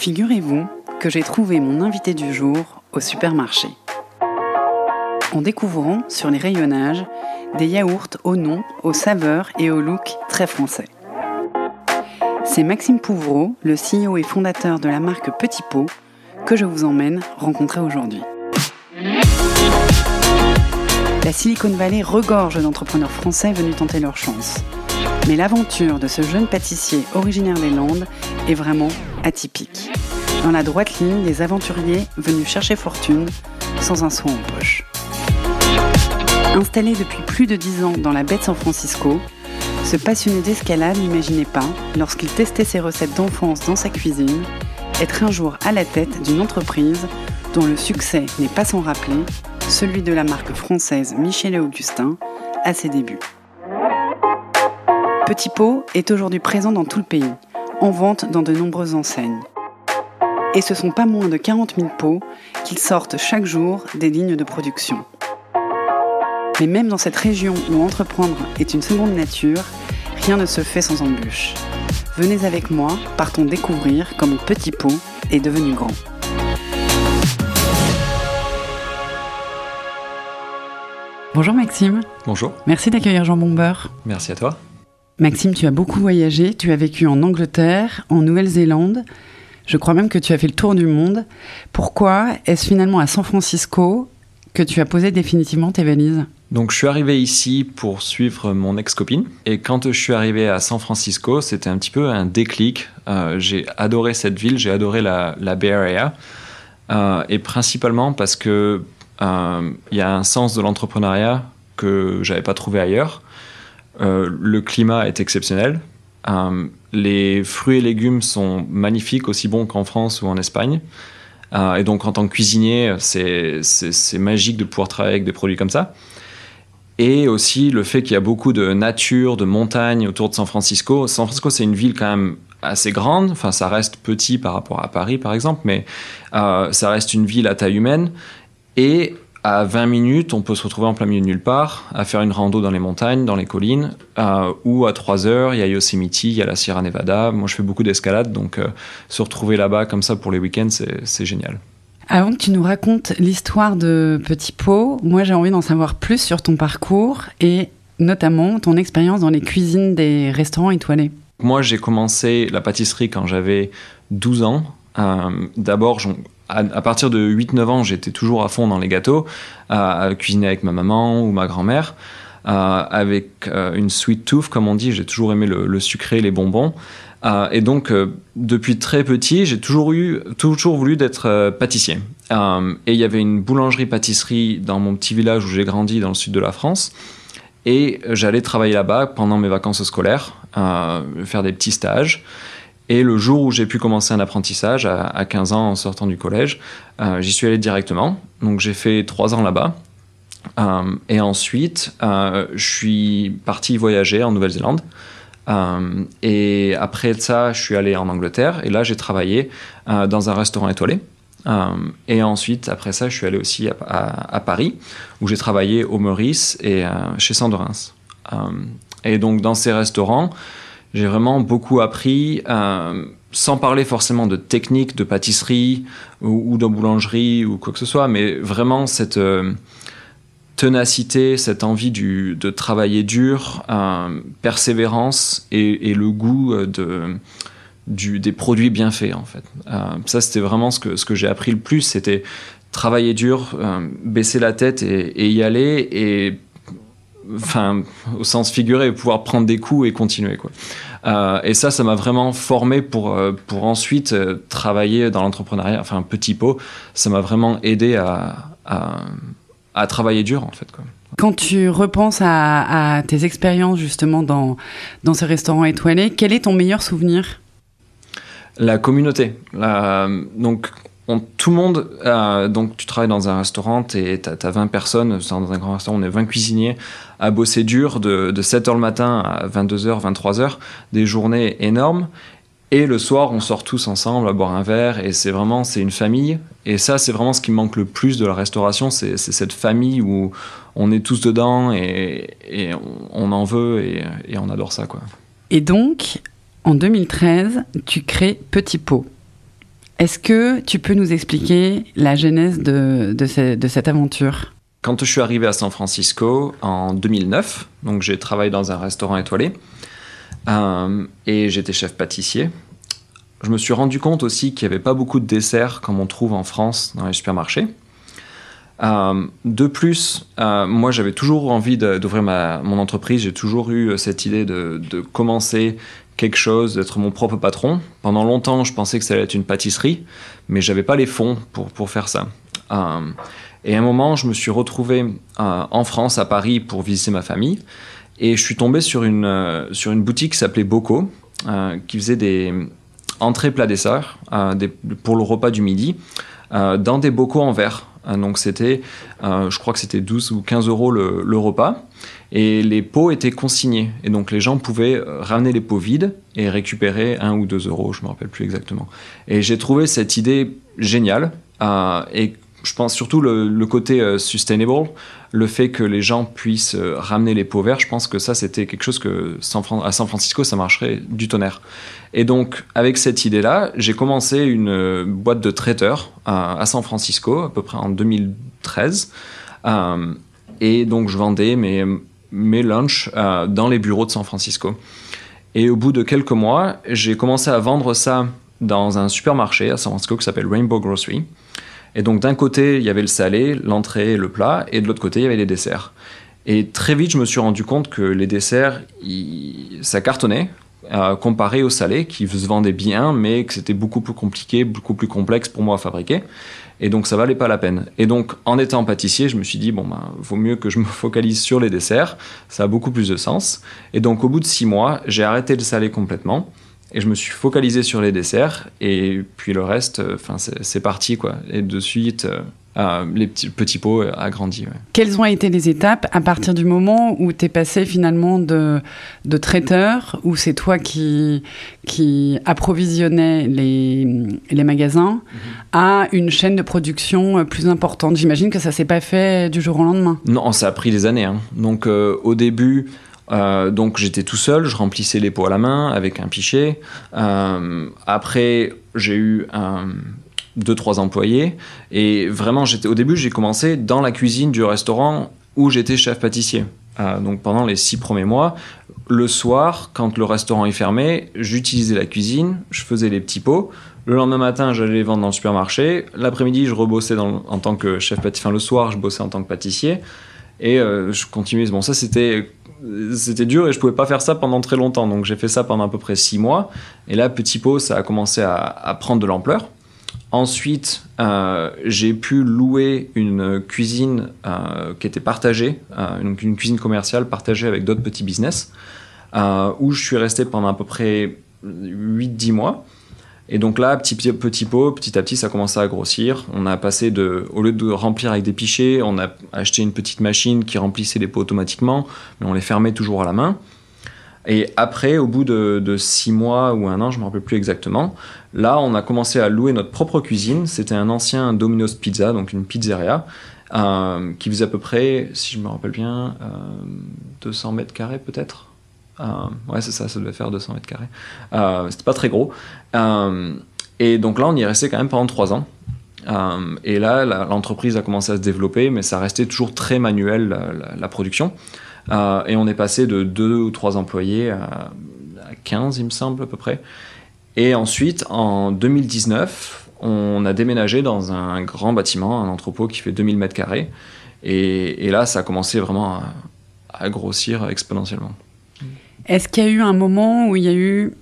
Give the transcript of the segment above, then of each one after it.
Figurez-vous que j'ai trouvé mon invité du jour au supermarché. En découvrant sur les rayonnages des yaourts au nom, aux saveurs et au look très français. C'est Maxime Pouvreau, le CEO et fondateur de la marque Petit Pot, que je vous emmène rencontrer aujourd'hui. La Silicon Valley regorge d'entrepreneurs français venus tenter leur chance. Mais l'aventure de ce jeune pâtissier originaire des Landes est vraiment atypique. Dans la droite ligne des aventuriers venus chercher fortune sans un sou en poche. Installé depuis plus de dix ans dans la baie de San Francisco, ce passionné d'escalade n'imaginait pas, lorsqu'il testait ses recettes d'enfance dans sa cuisine, être un jour à la tête d'une entreprise dont le succès n'est pas sans rappeler celui de la marque française Michel et Augustin à ses débuts. Petit Pot est aujourd'hui présent dans tout le pays, en vente dans de nombreuses enseignes. Et ce sont pas moins de 40 000 pots qu'ils sortent chaque jour des lignes de production. Mais même dans cette région où entreprendre est une seconde nature, rien ne se fait sans embûches. Venez avec moi, partons découvrir comment Petit Pot est devenu grand. Bonjour Maxime. Bonjour. Merci d'accueillir Jean Bombeur. Merci à toi. Maxime, tu as beaucoup voyagé, tu as vécu en Angleterre, en Nouvelle-Zélande, je crois même que tu as fait le tour du monde. Pourquoi est-ce finalement à San Francisco que tu as posé définitivement tes valises? Donc je suis arrivé ici pour suivre mon ex-copine et quand je suis arrivé à San Francisco, c'était un petit peu un déclic. Euh, j'ai adoré cette ville, j'ai adoré la, Bay Area euh, et principalement parce que euh, il y a un sens de l'entrepreneuriat que j'avais pas trouvé ailleurs. Le climat est exceptionnel. Euh, les fruits et légumes sont magnifiques, aussi bons qu'en France ou en Espagne. Euh, et donc, en tant que cuisinier, c'est magique de pouvoir travailler avec des produits comme ça. Et aussi le fait qu'il y a beaucoup de nature, de montagnes autour de San Francisco. San Francisco, c'est une ville quand même assez grande. Enfin, ça reste petit par rapport à Paris, par exemple, mais ça reste une ville à taille humaine. Et à 20 minutes, on peut se retrouver en plein milieu de nulle part, à faire une rando dans les montagnes, dans les collines, euh, ou à 3 heures, il y a Yosemite, il y a la Sierra Nevada. Moi, je fais beaucoup d'escalade, donc euh, se retrouver là-bas comme ça pour les week-ends, c'est génial. Avant que tu nous racontes l'histoire de Petit Pot, moi j'ai envie d'en savoir plus sur ton parcours et notamment ton expérience dans les cuisines des restaurants étoilés. Moi, j'ai commencé la pâtisserie quand j'avais 12 ans. Euh, D'abord, à, partir de 8-9 ans, j'étais toujours à fond dans les gâteaux, à cuisiner avec ma maman ou ma grand-mère. Euh, avec euh, une sweet tooth, comme on dit, j'ai toujours aimé le, sucré, les bonbons. Euh, et donc, depuis très petit, j'ai toujours, eu, toujours voulu d'être pâtissier. et il y avait une boulangerie-pâtisserie dans mon petit village où j'ai grandi, dans le sud de la France. Et j'allais travailler là-bas pendant mes vacances scolaires, faire des petits stages. Et le jour où j'ai pu commencer un apprentissage, à, 15 ans en sortant du collège, euh, j'y suis allé directement. Donc j'ai fait trois ans là-bas. Euh, et ensuite, euh, je suis parti voyager en Nouvelle-Zélande. et après ça, je suis allé en Angleterre. Et là, j'ai travaillé dans un restaurant étoilé. et ensuite, après ça, je suis allé aussi à, Paris, où j'ai travaillé au Meurice et chez Sandorins. et donc, dans ces restaurants, j'ai vraiment beaucoup appris, euh, sans parler forcément de technique de pâtisserie ou, de boulangerie ou quoi que ce soit, mais vraiment cette euh, ténacité, cette envie de travailler dur, euh, persévérance et, le goût du, des produits bien faits en fait. ça c'était vraiment ce que, j'ai appris le plus, c'était travailler dur, baisser la tête et, y aller enfin, au sens figuré, pouvoir prendre des coups et continuer, quoi. Euh, et ça, ça m'a vraiment formé pour, euh, pour ensuite euh, travailler dans l'entrepreneuriat, enfin, petit pot. Ça m'a vraiment aidé à, à, travailler dur, en fait, quoi. Quand tu repenses à, tes expériences justement dans, dans ce restaurant étoilé, quel est ton meilleur souvenir? La communauté. donc, tout le monde, euh, donc tu travailles dans un restaurant, tu as, 20 personnes, dans un grand restaurant, on est 20 cuisiniers, à bosser dur de, 7h le matin à 22h, 23h, des journées énormes. Et le soir, on sort tous ensemble à boire un verre, et c'est vraiment, c'est une famille. Et ça, c'est vraiment ce qui manque le plus de la restauration, c'est cette famille où on est tous dedans, et, on, en veut, et, et on adore ça, quoi. Et donc, en 2013, tu crées Petit Pot. Est-ce que tu peux nous expliquer la genèse de, cette aventure? Quand je suis arrivé à San Francisco en 2009, donc j'ai travaillé dans un restaurant étoilé euh, et j'étais chef pâtissier. Je me suis rendu compte aussi qu'il n'y avait pas beaucoup de desserts comme on trouve en France dans les supermarchés. Euh, de plus, euh, moi j'avais toujours envie d'ouvrir mon entreprise, j'ai toujours eu cette idée de, commencer quelque chose, d'être mon propre patron. Pendant longtemps, je pensais que ça allait être une pâtisserie, mais j'avais pas les fonds pour, faire ça. Euh, et à un moment, je me suis retrouvé euh, en France, à Paris, pour visiter ma famille. Et je suis tombé sur une, euh, sur une boutique qui s'appelait Bocco, qui faisait des entrées plats desserts pour le repas du midi, dans des bocaux en verre. Donc c'était, je crois que c'était 12 ou 15 euros le, le repas. Et les pots étaient consignés. Et donc les gens pouvaient euh, ramener les pots vides et récupérer un ou deux euros, je ne me rappelle plus exactement. Et j'ai trouvé cette idée géniale. Euh, et je pense surtout le, côté euh, sustainable, le fait que les gens puissent ramener les pots verts, je pense que ça c'était quelque chose que à San Francisco ça marcherait du tonnerre. Et donc avec cette idée-là, j'ai commencé une boîte de traiteurs à San Francisco à peu près en 2013. et donc je vendais mes mes lunchs euh, dans les bureaux de San Francisco. Et au bout de quelques mois, j'ai commencé à vendre ça dans un supermarché à San Francisco qui s'appelle Rainbow Grocery. Et donc d'un côté, il y avait le salé, l'entrée, le plat, et de l'autre côté, il y avait les desserts. Et très vite, je me suis rendu compte que les desserts, ça cartonnait euh, comparé au salé, qui se vendait bien, mais que c'était beaucoup plus compliqué, beaucoup plus complexe pour moi à fabriquer. Et donc ça valait pas la peine. Et donc en étant pâtissier, je me suis dit bon ben vaut mieux que je me focalise sur les desserts, ça a beaucoup plus de sens. Et donc au bout de six mois, j'ai arrêté le salé complètement et je me suis focalisé sur les desserts et puis le reste, euh, enfin c'est parti quoi. Et de suite, euh, les petits, petits pots a grandi. Quelles ont été les étapes à partir du moment où tu es passé finalement de, de traiteur, où c'est toi qui, qui approvisionnais les, les magasins, mhm. à une chaîne de production plus importante? J'imagine que ça s'est pas fait du jour au lendemain. Non, ça a pris des années. Hein. Donc euh, au début... Euh, donc j'étais tout seul, je remplissais les pots à la main avec un pichet. Euh, après, j'ai eu un, deux, trois employés. Et vraiment, j'étais, au début, j'ai commencé dans la cuisine du restaurant où j'étais chef pâtissier. Euh, donc pendant les six premiers mois, le soir, quand le restaurant est fermé, j'utilisais la cuisine, je faisais les petits pots. Le lendemain matin, j'allais les vendre dans le supermarché. L'après-midi, je rebossais en tant que chef pâtissier. Enfin, le soir, je bossais en tant que pâtissier. Et euh, je continuais. Bon, ça, c'était c'était dur et je pouvais pas faire ça pendant très longtemps. Donc j'ai fait ça pendant à peu près six mois. Et là, petit pot, ça a commencé à, prendre de l'ampleur. Ensuite, euh, j'ai pu louer une cuisine euh, qui était partagée, euh, donc une cuisine commerciale partagée avec d'autres petits business, où je suis resté pendant à peu près 8-10 mois. Et donc là, petit, pot, petit à petit, ça a commencé à grossir. On a passé de, au lieu de remplir avec des pichets, on a acheté une petite machine qui remplissait les pots automatiquement, mais on les fermait toujours à la main. Et après, au bout de, six mois ou un an, je ne me rappelle plus exactement, là, on a commencé à louer notre propre cuisine. C'était un ancien Domino's Pizza, donc une pizzeria, euh, qui faisait à peu près, si je me rappelle bien, 200 euh, mètres carrés peut-être. Euh, ouais, c'est ça, ça devait faire 200 mètres carrés. C'était pas très gros. et donc là, on y est resté quand même pendant trois ans. et là, l'entreprise a commencé à se développer, mais ça restait toujours très manuel, la production. Euh, et on est passé de deux ou trois employés à, 15, il me semble, à peu près. Et ensuite, en 2019, on a déménagé dans un grand bâtiment, un entrepôt qui fait 2000 mètres carrés. Et, là, ça a commencé vraiment à, grossir exponentiellement. Est-ce qu'il y a eu un moment où il y a eu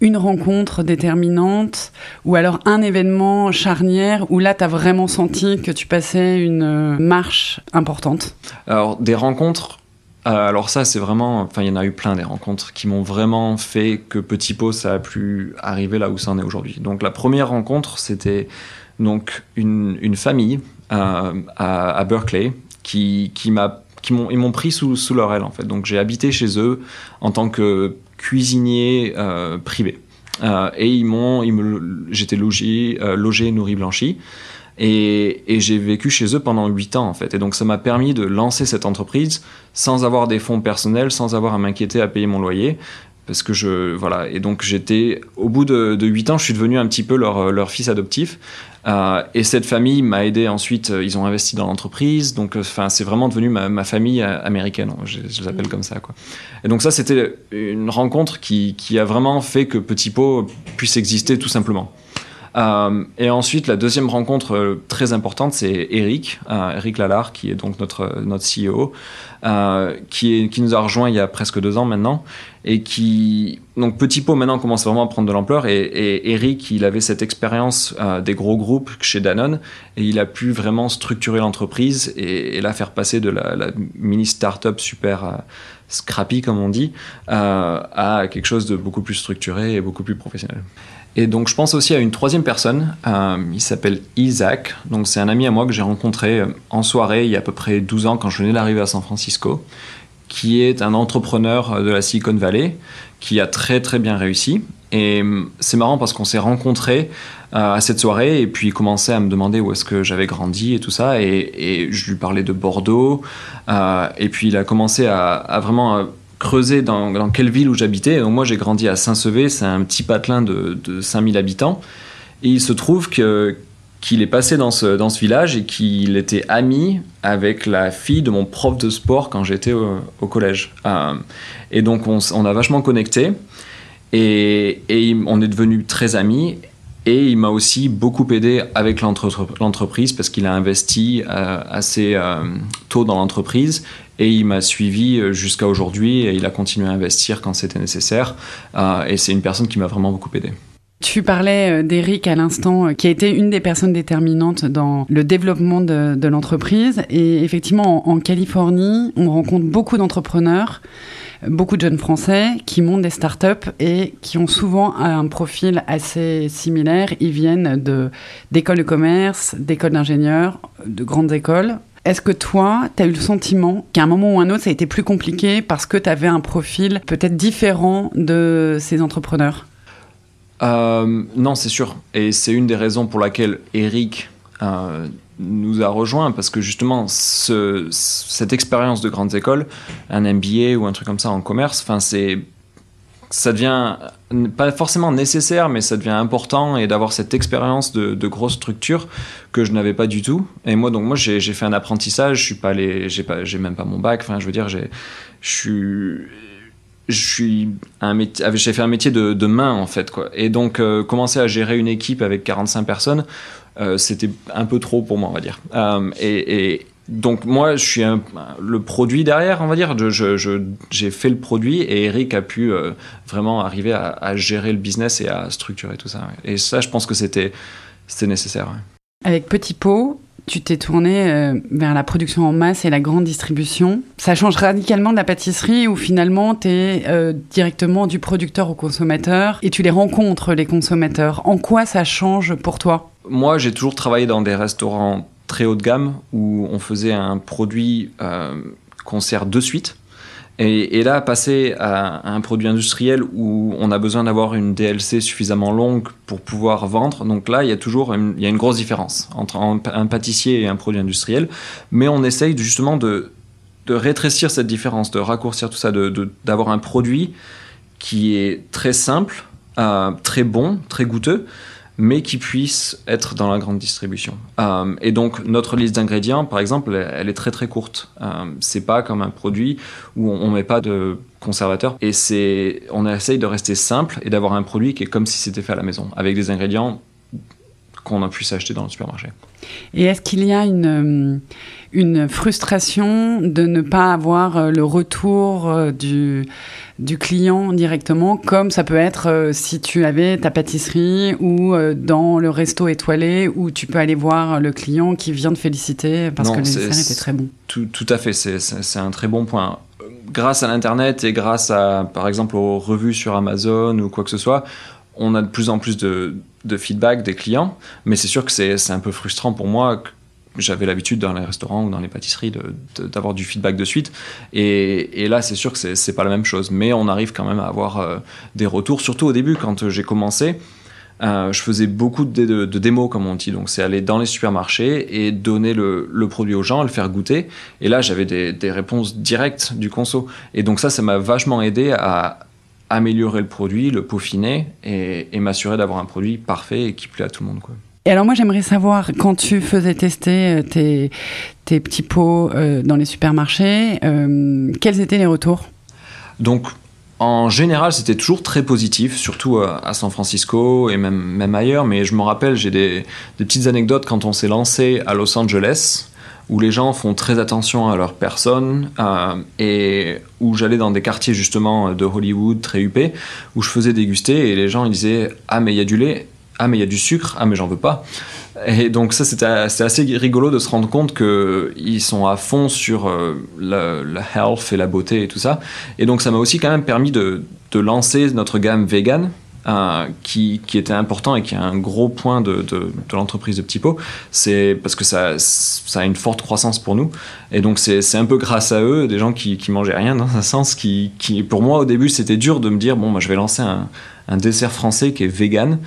une rencontre déterminante ou alors un événement charnière où là, tu as vraiment senti que tu passais une marche importante? Alors, des rencontres, euh, alors ça, c'est vraiment, enfin, il y en a eu plein des rencontres qui m'ont vraiment fait que Petit Pot, ça a pu arriver là où ça en est aujourd'hui. Donc la première rencontre, c'était donc une, une famille euh, à, à, Berkeley qui, qui m'a ils m'ont pris sous, leur aile en fait. Donc j'ai habité chez eux en tant que cuisinier euh, privé. Euh, et ils m'ont, j'étais logé, euh, logé, nourri, blanchi. Et, j'ai vécu chez eux pendant 8 ans en fait. Et donc ça m'a permis de lancer cette entreprise sans avoir des fonds personnels, sans avoir à m'inquiéter à payer mon loyer, parce que je voilà. Et donc j'étais au bout de, de 8 ans je suis devenu un petit peu leur, leur fils adoptif. Euh, et cette famille m'a aidé ensuite ils ont investi dans l'entreprise. Donc enfin c'est vraiment devenu ma, ma famille américaine. Je, je les appelle comme ça quoi. Et donc ça c'était une rencontre qui, qui a vraiment fait que Petit Pot puisse exister tout simplement. euh, et ensuite, la deuxième rencontre euh, très importante, c'est Eric, euh, Eric Lalard, qui est donc notre, notre CEO, euh, qui, est, qui nous a rejoint il y a presque deux ans maintenant, et qui, donc Petit Pot maintenant commence vraiment à prendre de l'ampleur, et, Eric, il avait cette expérience euh, des gros groupes chez Danone, et il a pu vraiment structurer l'entreprise et, et, la faire passer de la, mini start-up super euh, scrappy, comme on dit, à quelque chose de beaucoup plus structuré et beaucoup plus professionnel. Et donc je pense aussi à une troisième personne, euh, il s'appelle Isaac, donc c'est un ami à moi que j'ai rencontré euh, en soirée il y a à peu près 12 ans quand je venais d'arriver à San Francisco, qui est un entrepreneur euh, de la Silicon Valley, qui a très très bien réussi. Et c'est marrant parce qu'on s'est rencontrés à cette soirée et puis il commençait à me demander où est-ce que j'avais grandi et tout ça. Et, je lui parlais de Bordeaux. Et puis il a commencé à vraiment creuser dans, quelle ville où j'habitais. Moi, j'ai grandi à Saint-Sevé, c'est un petit patelin de, de 5000 habitants. Et il se trouve que qu'il est passé dans ce, dans ce village et qu'il était ami avec la fille de mon prof de sport quand j'étais au, au, collège. Euh, et donc on, on, a vachement connecté et, et on est devenus très amis. Et il m'a aussi beaucoup aidé avec l'entreprise parce qu'il a investi euh, assez euh, tôt dans l'entreprise et il m'a suivi euh, jusqu'à aujourd'hui et il a continué à investir quand c'était nécessaire. Et c'est une personne qui m'a vraiment beaucoup aidé. Tu parlais euh, d'Eric à l'instant, qui a été une des personnes déterminantes dans le développement de, de l'entreprise. Et effectivement, en, Californie, on rencontre beaucoup d'entrepreneurs, beaucoup de jeunes Français qui montent des startups et qui ont souvent un profil assez similaire. Ils viennent d'écoles de, de commerce, d'écoles d'ingénieurs, de grandes écoles, est-ce que toi, tu as eu le sentiment qu'à un moment ou un autre, ça a été plus compliqué parce que tu avais un profil peut-être différent de ces entrepreneurs? euh, Non, c'est sûr. Et c'est une des raisons pour laquelle Eric euh, nous a rejoint parce que justement, ce, cette expérience de grandes écoles, un MBA ou un truc comme ça en commerce, enfin, c'est ça devient pas forcément nécessaire, mais ça devient important et d'avoir cette expérience de, de grosse structure que je n'avais pas du tout. Et moi, donc moi, j'ai fait un apprentissage. Je suis pas j'ai j'ai même pas mon bac. Enfin, je veux dire, j'ai, je suis, je suis un métier, j'ai fait un métier de, main en fait, quoi. Et donc euh, commencer à gérer une équipe avec 45 personnes, euh, c'était un peu trop pour moi, on va dire. Euh, et, donc moi, je suis le produit derrière, on va dire. J'ai fait le produit et Eric a pu vraiment arriver à, gérer le business et à structurer tout ça. Et ça, je pense que c'était nécessaire. Ouais. Avec Petit Pot, tu t'es tourné euh, vers la production en masse et la grande distribution. Ça change radicalement de la pâtisserie où finalement tu es euh, directement du producteur au consommateur et tu les rencontres, les consommateurs. En quoi ça change pour toi? Moi, j'ai toujours travaillé dans des restaurants très haut de gamme où on faisait un produit euh, qu'on sert de suite. Et, là, passer à, un produit industriel où on a besoin d'avoir une DLC suffisamment longue pour pouvoir vendre, donc là, il y a toujours une, il y a une grosse différence entre un, pâtissier et un produit industriel. Mais on essaye justement de, de rétrécir cette différence, de raccourcir tout ça, d'avoir un produit qui est très simple, euh, très bon, très goûteux, mais qui puisse être dans la grande distribution. Euh, et donc notre liste d'ingrédients, par exemple, elle est très très courte. Euh, c'est pas comme un produit où on, on met pas de conservateur et c'est on essaye de rester simple et d'avoir un produit qui est comme si c'était fait à la maison, avec des ingrédients qu'on a pu s'acheter dans le supermarché. Et est-ce qu'il y a une, une frustration de ne pas avoir le retour du, du client directement, comme ça peut être si tu avais ta pâtisserie ou dans le resto étoilé où tu peux aller voir le client qui vient de féliciter parce non, que le dessert était très bon tout, tout à fait, c'est un très bon point. Grâce à l'Internet et grâce à, par exemple, aux revues sur Amazon ou quoi que ce soit, on a de plus en plus de, de feedback des clients, mais c'est sûr que c'est un peu frustrant pour moi. J'avais l'habitude dans les restaurants ou dans les pâtisseries d'avoir du feedback de suite, et, là c'est sûr que c'est pas la même chose, mais on arrive quand même à avoir euh, des retours, surtout au début quand j'ai commencé. Euh, je faisais beaucoup de, de, démos, comme on dit. Donc, c'est aller dans les supermarchés et donner le, produit aux gens, le faire goûter. Et là, j'avais des, des, réponses directes du conso. Et donc, ça, ça m'a vachement aidé à, améliorer le produit, le peaufiner et, et m'assurer d'avoir un produit parfait et qui plaît à tout le monde. Quoi. Et alors moi j'aimerais savoir, quand tu faisais tester tes, tes petits pots dans les supermarchés, quels étaient les retours? Donc en général, c'était toujours très positif, surtout à San Francisco et même, même ailleurs. Mais je me rappelle, j'ai des, petites anecdotes quand on s'est lancé à Los Angeles, où les gens font très attention à leur personne, euh, et où j'allais dans des quartiers justement de Hollywood très huppés, où je faisais déguster, et les gens ils disaient Ah, mais il y a du lait, ah, mais il y a du sucre, ah, mais j'en veux pas. Et donc ça, c'était assez rigolo de se rendre compte qu'ils sont à fond sur euh, la, health et la beauté et tout ça. Et donc ça m'a aussi quand même permis de, lancer notre gamme vegan, euh, qui, était important et qui est un gros point de, l'entreprise de Petit c'est parce que ça, a une forte croissance pour nous. Et donc, c'est un peu grâce à eux, des gens qui, qui mangeaient rien dans un sens, qui, pour moi, au début, c'était dur de me dire, bon, moi, je vais lancer un dessert français qui est vegan.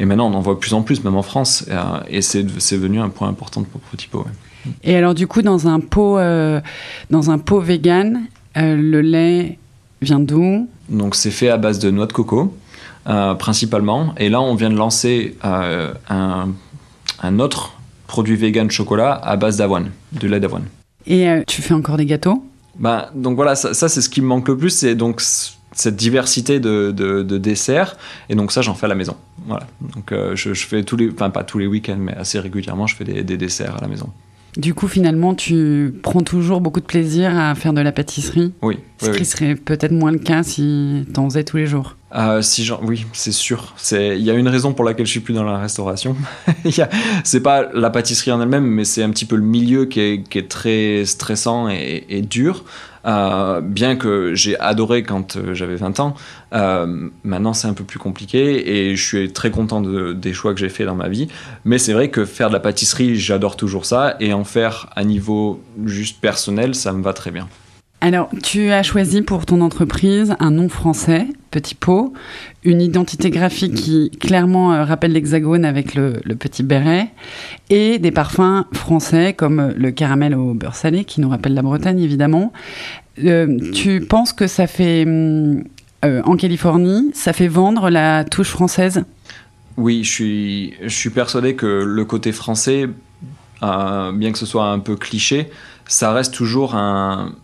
Et maintenant, on en voit de plus en plus, même en France. Et, euh, c'est devenu un point important pour Petit Pot. Et alors, du coup, dans un pot, euh, dans un pot vegan, euh, le lait vient d'où? Donc, c'est fait à base de noix de coco, principalement. Et là, on vient de lancer un, un, autre produit vegan chocolat à base d'avoine, de lait d'avoine. Et tu fais encore des gâteaux? Bah, donc voilà, ça, ça c'est ce qui me manque le plus, c'est donc cette diversité de, de, desserts. Et donc ça, j'en fais à la maison. Voilà. Donc euh, je, fais tous les, enfin pas tous les week-ends, mais assez régulièrement, je fais des, des, desserts à la maison. Du coup, finalement, tu prends toujours beaucoup de plaisir à faire de la pâtisserie? Oui. Ce qui serait peut-être moins le cas si tu en faisais tous les jours. Euh, si genre, oui, c'est sûr. Il y a une raison pour laquelle je suis plus dans la restauration. c'est pas la pâtisserie en elle-même, mais c'est un petit peu le milieu qui est, qui est très stressant et, et dur. Euh, bien que j'ai adoré quand euh, j'avais 20 ans, euh, maintenant c'est un peu plus compliqué et je suis très content de, des choix que j'ai fait dans ma vie. Mais c'est vrai que faire de la pâtisserie, j'adore toujours ça et en faire à niveau juste personnel, ça me va très bien. Alors, tu as choisi pour ton entreprise un nom français, Petit Pot, une identité graphique qui clairement euh, rappelle l'hexagone avec le, petit béret, et des parfums français comme le caramel au beurre salé, qui nous rappelle la Bretagne évidemment. Euh, tu penses que ça fait, euh, en Californie, ça fait vendre la touche française? Oui, je suis, je suis persuadé que le côté français, bien que ce soit un peu cliché, ça reste toujours un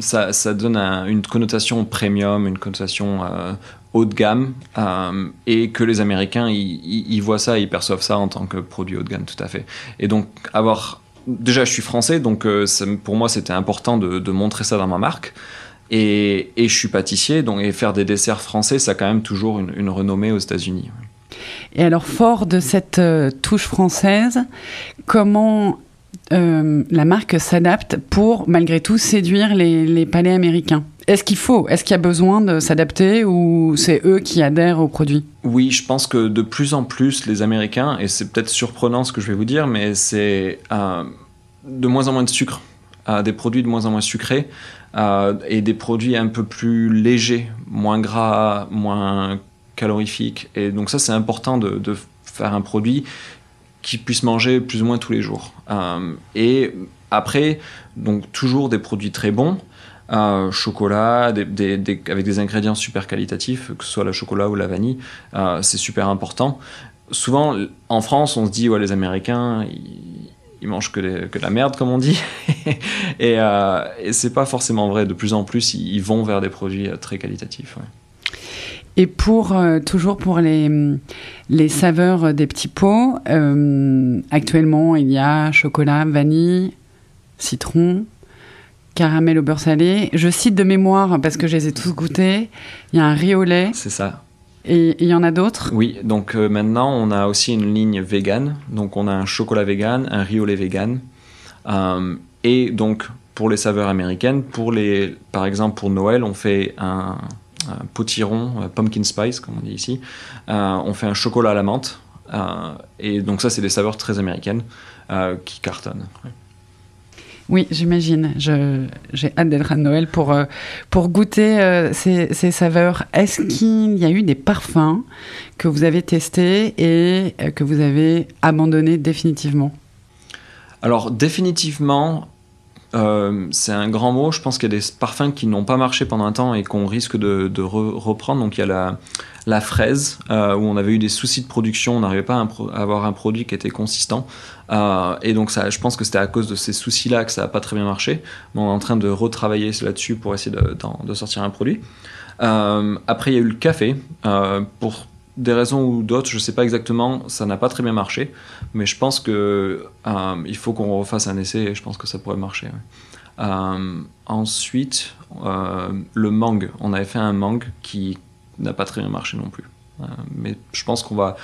ça, donne une connotation premium, une connotation euh, haut de gamme, euh, et que les Américains, ils voient ça, ils perçoivent ça en tant que produit haut de gamme, tout à fait. Et donc, avoir... Déjà, je suis français, donc euh, pour moi, c'était important de, montrer ça dans ma marque. Et, je suis pâtissier, donc et faire des desserts français, ça a quand même toujours une renommée aux États-Unis. Et alors, fort de cette touche française, comment euh, la marque s'adapte pour, malgré tout, séduire les, palais américains. Est-ce qu'il faut? Est-ce qu'il y a besoin de s'adapter ou c'est eux qui adhèrent au produit? Oui, je pense que de plus en plus les Américains, et c'est peut-être surprenant ce que je vais vous dire, mais c'est euh, de moins en moins de sucre, euh, des produits de moins en moins sucrés et des produits un peu plus légers, moins gras, moins calorifiques. Et donc ça, c'est important de faire un produit qui puissent manger plus ou moins tous les jours. Euh, et après, donc toujours des produits très bons, euh, chocolat, avec des ingrédients super qualitatifs, que ce soit le chocolat ou la vanille, euh, c'est super important. Souvent, en France, on se dit, ouais, les Américains, ils, mangent que, de la merde, comme on dit. et c'est pas forcément vrai. De plus en plus, ils, vont vers des produits très qualitatifs. Et pour euh, toujours pour les, les saveurs des petits pots, euh, actuellement il y a chocolat, vanille, citron, caramel au beurre salé. Je cite de mémoire parce que je les ai tous goûtés. Il y a un riz au lait. C'est ça. Et il y en a d'autres? Oui, donc euh, maintenant on a aussi une ligne vegan. Donc on a un chocolat vegan, un riz au lait vegan. et donc pour les saveurs américaines, pour les, par exemple pour Noël, on fait un, un potiron, euh, pumpkin spice, comme on dit ici. Euh, on fait un chocolat à la menthe. Euh, et donc ça, c'est des saveurs très américaines qui cartonnent. Oui, j'imagine. J'ai hâte d'être à Noël pour, pour goûter ces, ces, saveurs. Est-ce qu'il y a eu des parfums que vous avez testés et que vous avez abandonnés définitivement? Alors, définitivement, euh, c'est un grand mot. Je pense qu'il y a des parfums qui n'ont pas marché pendant un temps et qu'on risque de, reprendre. Donc il y a la, fraise, euh, où on avait eu des soucis de production, on n'arrivait pas à, avoir un produit qui était consistant. Euh, et donc ça, je pense que c'était à cause de ces soucis-là que ça n'a pas très bien marché. On est en train de retravailler là-dessus pour essayer de, de, sortir un produit. après, il y a eu le café. pour des raisons ou d'autres, je ne sais pas exactement, ça n'a pas très bien marché, mais je pense que euh, il faut qu'on refasse un essai et je pense que ça pourrait marcher. Euh, ensuite, euh, le mangue, on avait fait un mangue qui n'a pas très bien marché non plus. mais je pense qu'on va.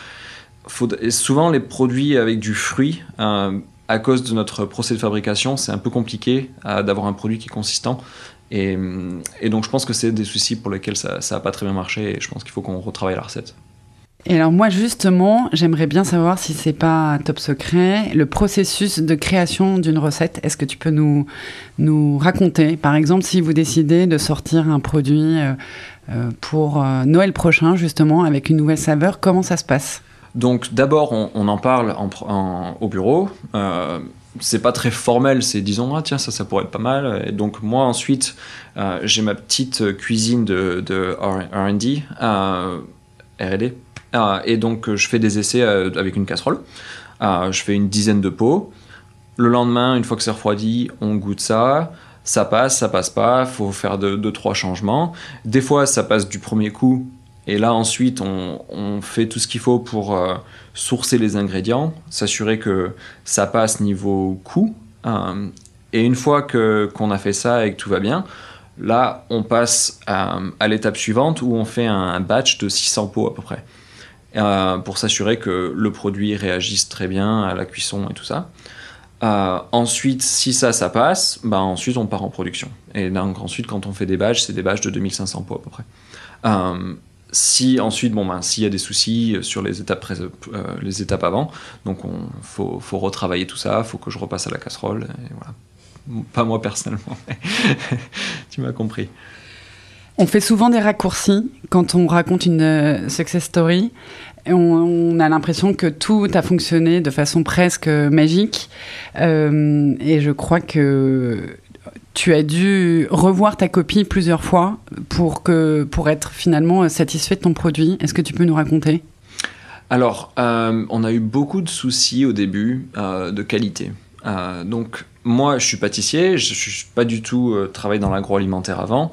Souvent, les produits avec du fruit, à cause de notre procès de fabrication, c'est un peu compliqué d'avoir un produit qui est consistant. Et, et, donc, je pense que c'est des soucis pour lesquels ça n'a pas très bien marché et je pense qu'il faut qu'on retravaille la recette. Et alors moi justement, j'aimerais bien savoir si c'est pas top secret le processus de création d'une recette. Est-ce que tu peux nous raconter, par exemple, si vous décidez de sortir un produit euh, euh, pour euh, Noël prochain justement avec une nouvelle saveur, comment ça se passe? Donc d'abord, on, en parle au bureau. c'est pas très formel, c'est disons ah tiens ça pourrait être pas mal. Et donc moi ensuite j'ai ma petite cuisine de, R&D, R&D et donc, euh, je fais des essais euh, avec une casserole. je fais une dizaine de pots. Le lendemain, une fois que c'est refroidi, on goûte ça. Ça passe, ça passe pas. Il faut faire deux, trois changements. Des fois, ça passe du premier coup. Et là, ensuite, on, fait tout ce qu'il faut pour sourcer les ingrédients, s'assurer que ça passe niveau coût. et une fois qu'on a fait ça et que tout va bien, là, on passe à l'étape suivante où on fait un batch de 600 pots à peu près. Euh, pour s'assurer que le produit réagisse très bien à la cuisson et tout ça. Euh, ensuite, si ça, ça passe, bah, ensuite on part en production. Et donc ensuite, quand on fait des badges, c'est des badges de 2500 pots à peu près. Euh, si ensuite, bon, ben, s'il y a des soucis sur les étapes, les étapes avant, donc on faut, faut, retravailler tout ça, faut que je repasse à la casserole. Pas moi personnellement, tu m'as compris. On fait souvent des raccourcis quand on raconte une euh, success story. On, a l'impression que tout a fonctionné de façon presque magique. Euh, et je crois que tu as dû revoir ta copie plusieurs fois pour, que, pour être finalement satisfait de ton produit. Est-ce que tu peux nous raconter? Alors, euh, on a eu beaucoup de soucis au début de qualité. donc, moi, je suis pâtissier, je ne suis pas du tout travaillé dans l'agroalimentaire avant.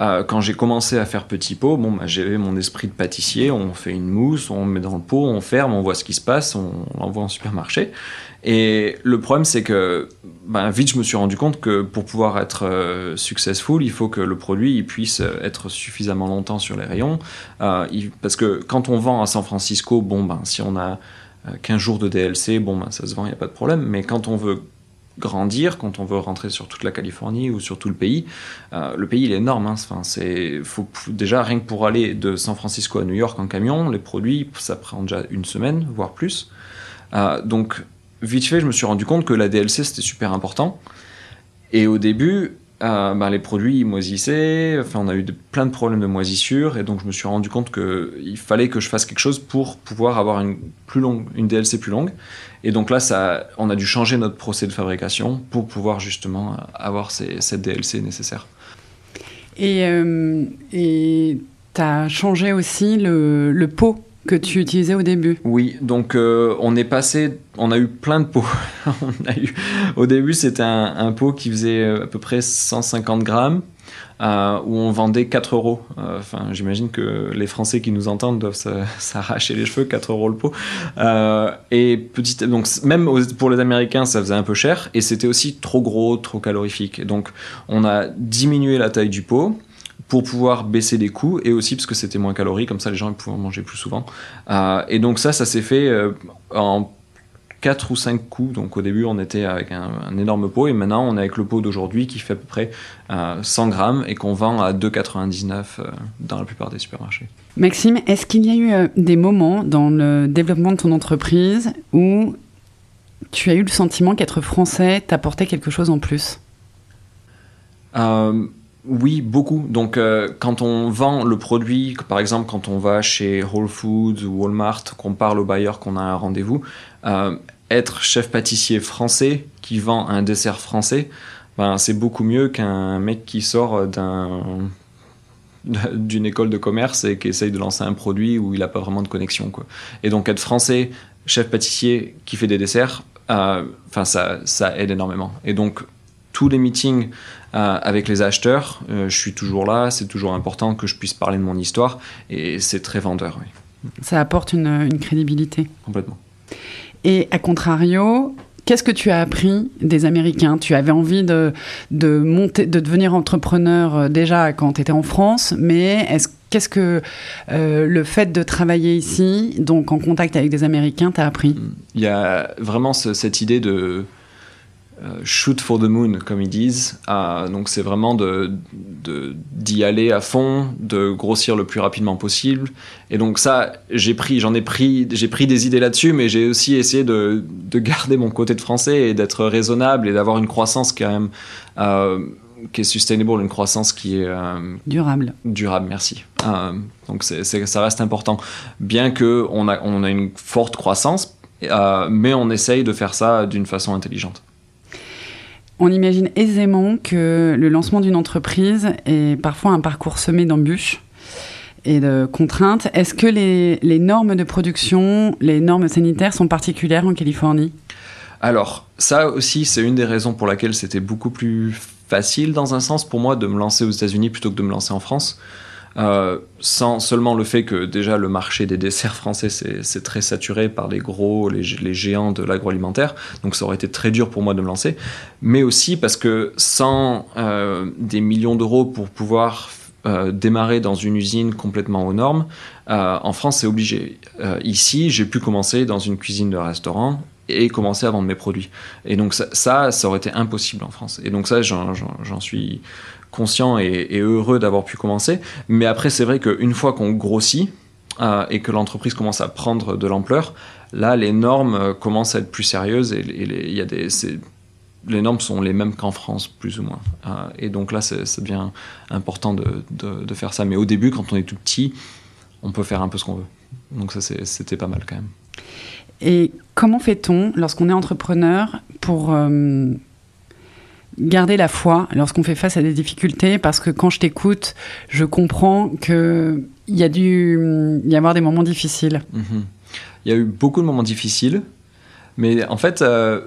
Euh, quand j'ai commencé à faire petit pot, bon, bah, j'avais mon esprit de pâtissier. On fait une mousse, on met dans le pot, on ferme, on voit ce qui se passe, on l'envoie en supermarché. Et le problème, c'est que bah, vite, je me suis rendu compte que pour pouvoir être euh, successful, il faut que le produit puisse être suffisamment longtemps sur les rayons. Euh, parce que quand on vend à San Francisco, bon, ben, si on a 15 jours de DLC, bon, ben, ça se vend, il n'y a pas de problème. Mais quand on veut grandir, quand on veut rentrer sur toute la Californie ou sur tout le pays, euh, le pays il est énorme. Hein. Enfin, c'est faut déjà rien que pour aller de San Francisco à New York en camion, les produits ça prend déjà une semaine voire plus. Euh, donc vite fait, je me suis rendu compte que la DLC c'était super important. Et au début, euh, ben, les produits moisissaient, enfin, on a eu plein de problèmes de moisissure, et donc je me suis rendu compte qu'il fallait que je fasse quelque chose pour pouvoir avoir une, plus longue, une DLC plus longue. Et donc là, ça, on a dû changer notre procès de fabrication pour pouvoir justement avoir cette DLC nécessaire. Et euh, tu as changé aussi le, le pot que tu utilisais au début. Oui, donc euh, on est passé, on a eu plein de pots. au début, c'était un, pot qui faisait euh, à peu près 150 grammes. Euh, où on vendait 4 euros. Enfin, j'imagine que les Français qui nous entendent doivent s'arracher les cheveux, 4 euros le pot. et donc même pour les Américains, ça faisait un peu cher, et c'était aussi trop gros, trop calorifique. Donc, on a diminué la taille du pot pour pouvoir baisser les coûts et aussi parce que c'était moins calorique, comme ça les gens pouvaient en manger plus souvent. Euh, et donc ça, ça s'est fait euh, en 4 ou 5 coups. Donc au début, on était avec un, énorme pot et maintenant on est avec le pot d'aujourd'hui qui fait à peu près 100 euh, grammes et qu'on vend à 2,99 dans la plupart des supermarchés. Maxime, est-ce qu'il y a eu des moments dans le développement de ton entreprise où tu as eu le sentiment qu'être français t'apportait quelque chose en plus? Oui, beaucoup. Donc, euh, quand on vend le produit, par exemple, quand on va chez Whole Foods ou Walmart, qu'on parle au bailleur qu'on a un rendez-vous, euh, être chef pâtissier français qui vend un dessert français, ben, c'est beaucoup mieux qu'un mec qui sort d'un d'une école de commerce et qui essaye de lancer un produit où il n'a pas vraiment de connexion. Et donc être français, chef pâtissier qui fait des desserts, euh, ça, ça aide énormément. Et donc tous les meetings euh, avec les acheteurs, euh, je suis toujours là, c'est toujours important que je puisse parler de mon histoire et c'est très vendeur. Oui. Ça apporte une, une crédibilité. Complètement. Et à contrario, Qu'est-ce que tu as appris des Américains? Tu avais envie de, de, monter, de devenir entrepreneur euh, déjà quand tu étais en France, mais est-ce, qu'est-ce que euh, le fait de travailler ici, donc en contact avec des Américains, t'a appris? Il y a vraiment ce, cette idée de shoot for the moon, comme ils disent. Ah, donc c'est vraiment de, d'y aller à fond, de grossir le plus rapidement possible. Et donc ça, j'ai pris, j'en ai pris, j'ai pris des idées là-dessus, mais j'ai aussi essayé de, de, garder mon côté de français et d'être raisonnable et d'avoir une croissance quand même euh, qui est sustainable, une croissance qui est euh, durable. Durable, merci. Euh, donc ça reste important, bien que on a, on a une forte croissance, mais on essaye de faire ça d'une façon intelligente. On imagine aisément que le lancement d'une entreprise est parfois un parcours semé d'embûches et de contraintes. Est-ce que les, normes de production, les normes sanitaires sont particulières en Californie? Alors, ça aussi, c'est une des raisons pour laquelle c'était beaucoup plus facile, dans un sens, pour moi, de me lancer aux États-Unis plutôt que de me lancer en France. Euh, sans seulement le fait que déjà le marché des desserts français c'est très saturé par les gros, les, géants de l'agroalimentaire, donc ça aurait été très dur pour moi de me lancer, mais aussi parce que sans euh, des millions d'euros pour pouvoir euh, démarrer dans une usine complètement aux normes, en France c'est obligé. ici j'ai pu commencer dans une cuisine de restaurant et commencer à vendre mes produits. Et donc ça, ça, aurait été impossible en France. Et donc ça, j'en suis conscient et, heureux d'avoir pu commencer. Mais après, c'est vrai qu'une fois qu'on grossit euh, et que l'entreprise commence à prendre de l'ampleur, là, les normes euh, commencent à être plus sérieuses et, il y a des, les normes sont les mêmes qu'en France, plus ou moins. Euh, et donc là, ça devient important de, faire ça. Mais au début, quand on est tout petit, on peut faire un peu ce qu'on veut. Donc ça, c'était pas mal quand même. Et comment fait-on lorsqu'on est entrepreneur pour garder la foi lorsqu'on fait face à des difficultés? Parce que quand je t'écoute, je comprends qu'il y a dû y avoir des moments difficiles. Mhm. Il y a eu beaucoup de moments difficiles, mais en fait, euh,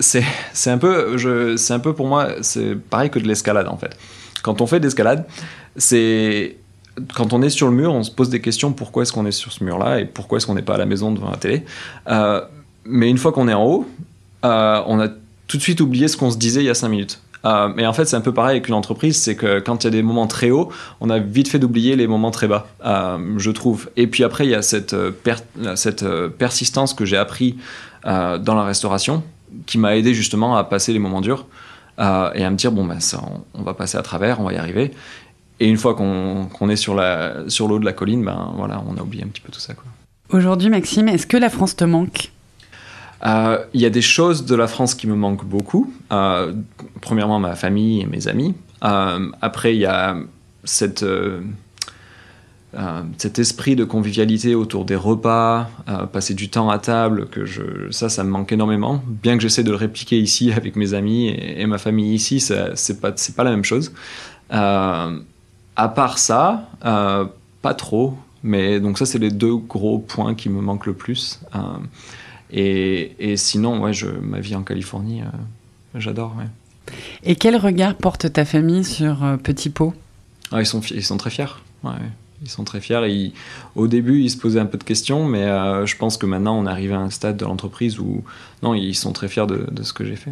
c'est un, peu, un peu pour moi, c'est pareil que de l'escalade en fait. Quand on fait de l'escalade, c'est quand on est sur le mur, on se pose des questions pourquoi est-ce qu'on est sur ce mur-là et pourquoi est-ce qu'on n'est pas à la maison devant la télé? Euh, mais une fois qu'on est en haut, euh, on a tout de suite oublier ce qu'on se disait il y a cinq minutes. Euh, en fait, c'est un peu pareil avec une entreprise, c'est que quand il y a des moments très hauts, on a vite fait d'oublier les moments très bas, euh, je trouve. Et puis après, il y a cette persistance que j'ai appris dans la restauration, qui m'a aidé justement à passer les moments durs et à me dire bon ben ça, on, va passer à travers, on va y arriver. Et une fois qu'on est sur l'eau sur de la colline, ben voilà, on a oublié un petit peu tout ça. Aujourd'hui, Maxime, est-ce que la France te manque? Euh, il y a des choses de la France qui me manquent beaucoup. Euh, premièrement, ma famille et mes amis. Euh, après, il y a cette, cet esprit de convivialité autour des repas, passer du temps à table, que je, ça, ça me manque énormément. Bien que j'essaie de le répliquer ici avec mes amis et, ma famille ici, c'est pas, pas la même chose. À part ça, pas trop. Mais donc ça, c'est les deux gros points qui me manquent le plus. Et, sinon, ouais, je, ma vie en Californie, euh, j'adore. Et quel regard porte ta famille sur euh, Petit Pot ah, ils, sont, ils sont très fiers. ils sont très fiers. Au début, ils se posaient un peu de questions, mais euh, je pense que maintenant, on arrive à un stade de l'entreprise où non, ils sont très fiers de, ce que j'ai fait.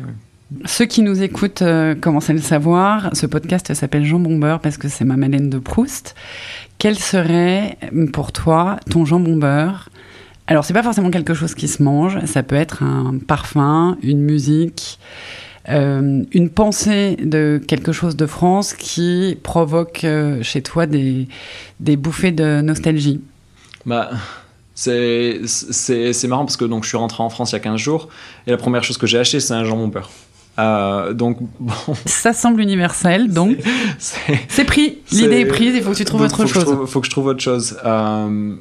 Ceux qui nous écoutent commencent à le savoir. Ce podcast s'appelle Jean Bombeur parce que c'est ma Madeleine de Proust. Quel serait pour toi ton Jean Bombeur? Alors, c'est pas forcément quelque chose qui se mange, ça peut être un parfum, une musique, euh, une pensée de quelque chose de France qui provoque euh, chez toi des, des bouffées de nostalgie. Bah. C'est marrant parce que donc, je suis rentré en France il y a 15 jours et la première chose que j'ai acheté c'est un jambon beurre. Euh, donc bon. Ça semble universel, donc c'est pris. L'idée est prise, il faut que tu trouves autre chose. Il faut que je trouve autre chose. Euh,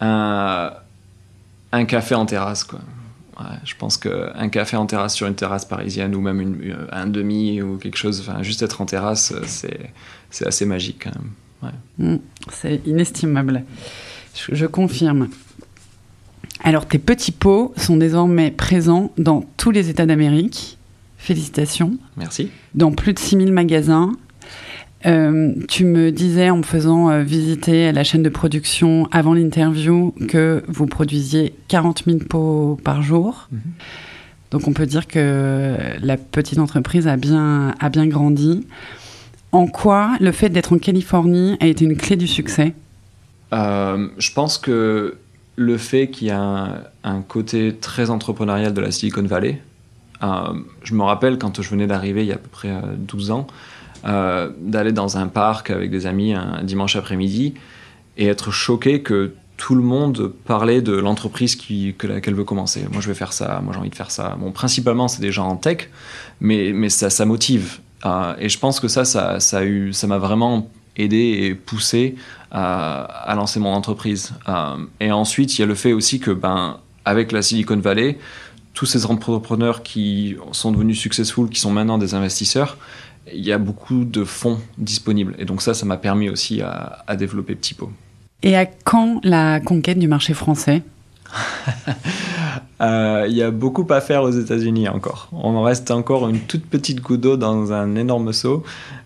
un, café en terrasse, quoi. je pense qu'un café en terrasse sur une terrasse parisienne ou même une, un demi ou quelque chose, enfin, juste être en terrasse, c'est assez magique. Mm, c'est inestimable. Je, je, confirme. Alors, tes petits pots sont désormais présents dans tous les États d'Amérique. Félicitations. Merci. Dans plus de 6000 magasins. Euh, tu me disais en me faisant euh, visiter la chaîne de production avant l'interview que vous produisiez 40 000 pots par jour. Mhm. Donc on peut dire que la petite entreprise a bien, a bien grandi. En quoi le fait d'être en Californie a été une clé du succès? Euh, Je pense que le fait qu'il y a un, côté très entrepreneurial de la Silicon Valley, je me rappelle quand je venais d'arriver il y a à peu près 12 ans, euh, d'aller dans un parc avec des amis un dimanche après-midi et être choqué que tout le monde parlait de l'entreprise que laquelle veut commencer. Moi, je vais faire ça. Moi, j'ai envie de faire ça. Bon, principalement, c'est des gens en tech, mais, mais ça, ça motive. Euh, et je pense que ça, ça, ça m'a vraiment aidé et poussé à, à lancer mon entreprise. Euh, et ensuite, il y a le fait aussi que, ben, avec la Silicon Valley, tous ces entrepreneurs qui sont devenus successful, qui sont maintenant des investisseurs, il y a beaucoup de fonds disponibles. Et donc ça, ça m'a permis aussi à, développer Petit Pot. Et à quand la conquête du marché français? Il y a beaucoup à faire aux États-Unis encore. On reste encore une toute petite goutte d'eau dans un énorme seau.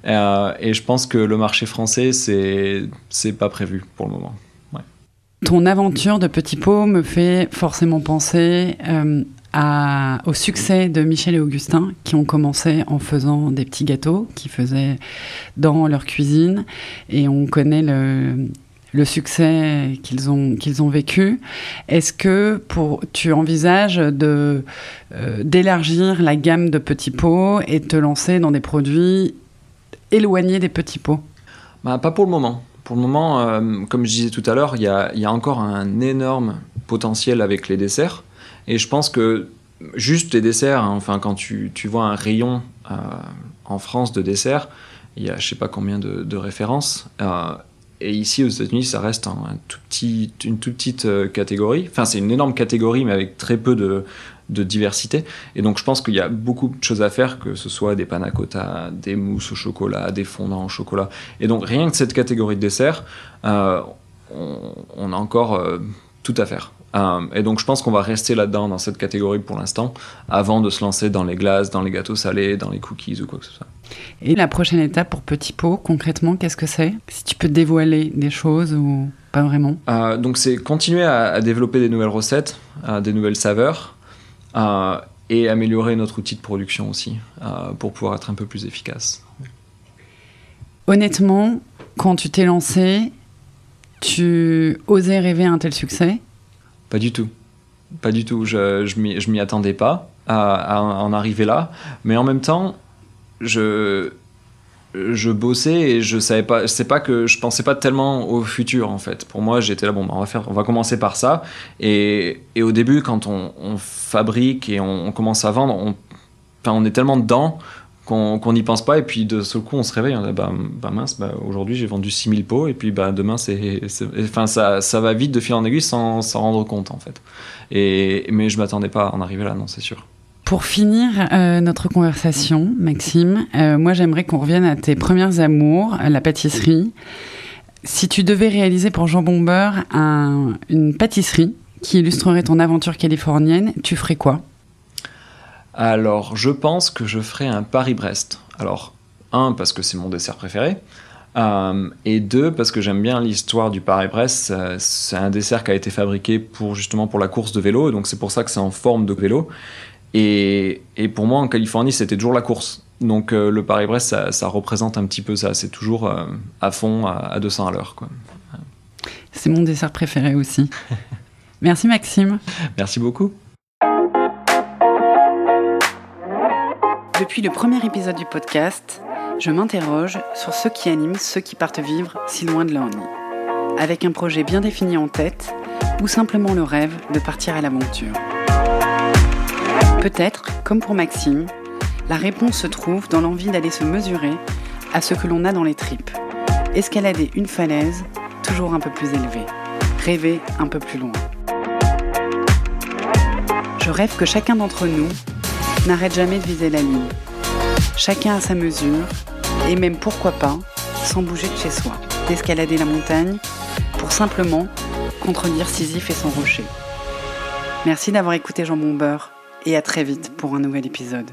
Euh, et je pense que le marché français, c'est c'est pas prévu pour le moment. Ton aventure de Petit Pot me fait forcément penser euh, au succès de Michel et Augustin, qui ont commencé en faisant des petits gâteaux qu'ils faisaient dans leur cuisine. Et on connaît le, le succès qu'ils ont, qu'ils ont vécu. Est-ce que pour, tu envisages de, euh, d'élargir la gamme de petits pots et te lancer dans des produits éloignés des petits pots? Bah, Pas pour le moment. Pour le moment, euh, comme je disais tout à l'heure, il y a, y a encore un énorme potentiel avec les desserts. Et je pense que juste les desserts, hein, enfin, quand tu, tu, vois un rayon euh, en France de desserts, il y a je sais pas combien de, références. Et ici, aux États-Unis, ça reste un, tout une toute petite euh, catégorie. Enfin, c'est une énorme catégorie, mais avec très peu de, diversité. Et donc, je pense qu'il y a beaucoup de choses à faire, que ce soit des panna cotta, des mousses au chocolat, des fondants au chocolat. Et donc, rien que cette catégorie de desserts, euh, on, on, a encore euh, tout à faire. Euh, et donc je pense qu'on va rester là-dedans, dans cette catégorie pour l'instant, avant de se lancer dans les glaces, dans les gâteaux salés, dans les cookies ou quoi que ce soit. Et la prochaine étape pour Petit Pot, concrètement, qu'est-ce que c'est? Si tu peux dévoiler des choses ou pas vraiment? Euh, Donc c'est continuer à, développer des nouvelles recettes, euh, des nouvelles saveurs, et améliorer notre outil de production aussi, pour pouvoir être un peu plus efficace. Honnêtement, quand tu t'es lancé, tu osais rêver un tel succès? Pas du tout. Pas du tout. Je, je m'y attendais pas à, en arriver là. Mais en même temps, je, je bossais et je savais pas. C'est pas que je pensais pas tellement au futur en fait. Pour moi, j'étais là. Bon, bah, on va faire. On va commencer par ça. Et, et au début, quand on, fabrique et on, commence à vendre, on, on est tellement dedans qu'on n'y pense pas et puis de ce coup on se réveille on dit bah, bah mince bah, aujourd'hui j'ai vendu 6000 pots et puis bah demain c'est enfin ça, ça va vite de fil en aiguille sans s'en rendre compte en fait. Et mais je m'attendais pas à en arriver là non c'est sûr. Pour finir euh, notre conversation Maxime euh, moi j'aimerais qu'on revienne à tes premières amours la pâtisserie. Si tu devais réaliser pour Jean Bomber un, une pâtisserie qui illustrerait ton aventure californienne tu ferais quoi? Alors, je pense que je ferai un Paris-Brest. Alors, un, parce que c'est mon dessert préféré. Euh, et deux, parce que j'aime bien l'histoire du Paris-Brest. C'est un dessert qui a été fabriqué pour justement pour la course de vélo, donc c'est pour ça que c'est en forme de vélo. Et, pour moi, en Californie, c'était toujours la course. Donc euh, le Paris-Brest, ça, représente un petit peu ça. C'est toujours euh, à fond, à, à 200 à l'heure. C'est mon dessert préféré aussi. Merci Maxime. Merci beaucoup. Depuis le premier épisode du podcast, je m'interroge sur ce qui anime ceux qui partent vivre si loin de leur nid. Avec un projet bien défini en tête ou simplement le rêve de partir à l'aventure. Peut-être, comme pour Maxime, la réponse se trouve dans l'envie d'aller se mesurer à ce que l'on a dans les tripes. Escalader une falaise toujours un peu plus élevée. Rêver un peu plus loin. Je rêve que chacun d'entre nous n'arrête jamais de viser la ligne. Chacun à sa mesure, et même pourquoi pas, sans bouger de chez soi, d'escalader la montagne pour simplement contredire Sisyphe et son rocher. Merci d'avoir écouté Jean Beurre et à très vite pour un nouvel épisode.